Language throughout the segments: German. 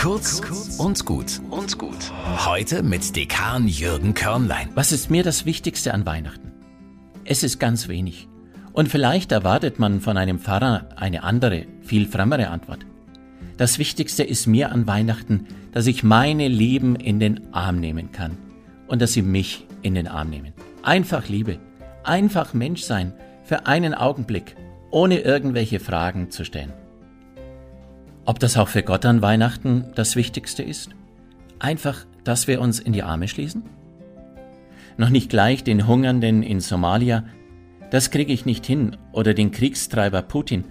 Kurz und gut und gut. Heute mit Dekan Jürgen Körnlein. Was ist mir das Wichtigste an Weihnachten? Es ist ganz wenig. Und vielleicht erwartet man von einem Pfarrer eine andere, viel frömmere Antwort. Das Wichtigste ist mir an Weihnachten, dass ich meine Lieben in den Arm nehmen kann und dass sie mich in den Arm nehmen. Einfach Liebe, einfach Mensch sein für einen Augenblick, ohne irgendwelche Fragen zu stellen. Ob das auch für Gott an Weihnachten das Wichtigste ist? Einfach, dass wir uns in die Arme schließen? Noch nicht gleich den Hungernden in Somalia, das kriege ich nicht hin, oder den Kriegstreiber Putin,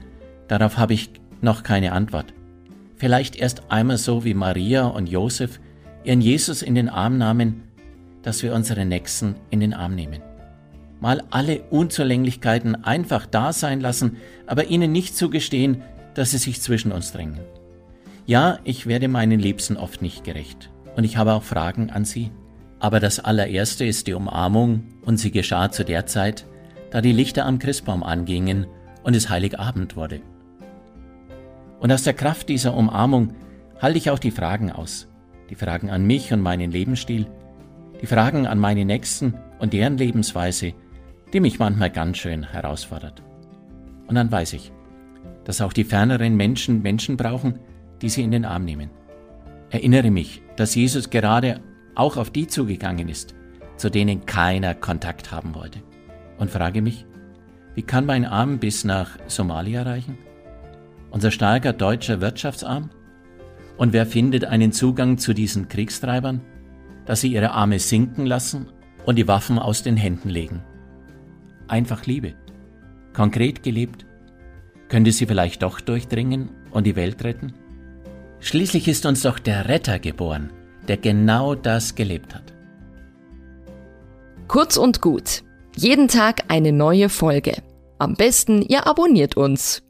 darauf habe ich noch keine Antwort. Vielleicht erst einmal so wie Maria und Josef ihren Jesus in den Arm nahmen, dass wir unsere Nächsten in den Arm nehmen. Mal alle Unzulänglichkeiten einfach da sein lassen, aber ihnen nicht zugestehen, dass sie sich zwischen uns drängen. Ja, ich werde meinen Liebsten oft nicht gerecht und ich habe auch Fragen an sie. Aber das allererste ist die Umarmung und sie geschah zu der Zeit, da die Lichter am Christbaum angingen und es Heiligabend wurde. Und aus der Kraft dieser Umarmung halte ich auch die Fragen aus. Die Fragen an mich und meinen Lebensstil, die Fragen an meine Nächsten und deren Lebensweise, die mich manchmal ganz schön herausfordert. Und dann weiß ich, dass auch die ferneren Menschen Menschen brauchen, die sie in den Arm nehmen. Erinnere mich, dass Jesus gerade auch auf die zugegangen ist, zu denen keiner Kontakt haben wollte. Und frage mich, wie kann mein Arm bis nach Somalia reichen? Unser starker deutscher Wirtschaftsarm? Und wer findet einen Zugang zu diesen Kriegstreibern, dass sie ihre Arme sinken lassen und die Waffen aus den Händen legen? Einfach Liebe. Konkret gelebt, könnte sie vielleicht doch durchdringen und die Welt retten? Schließlich ist uns doch der Retter geboren, der genau das gelebt hat. Kurz und gut. Jeden Tag eine neue Folge. Am besten, ihr abonniert uns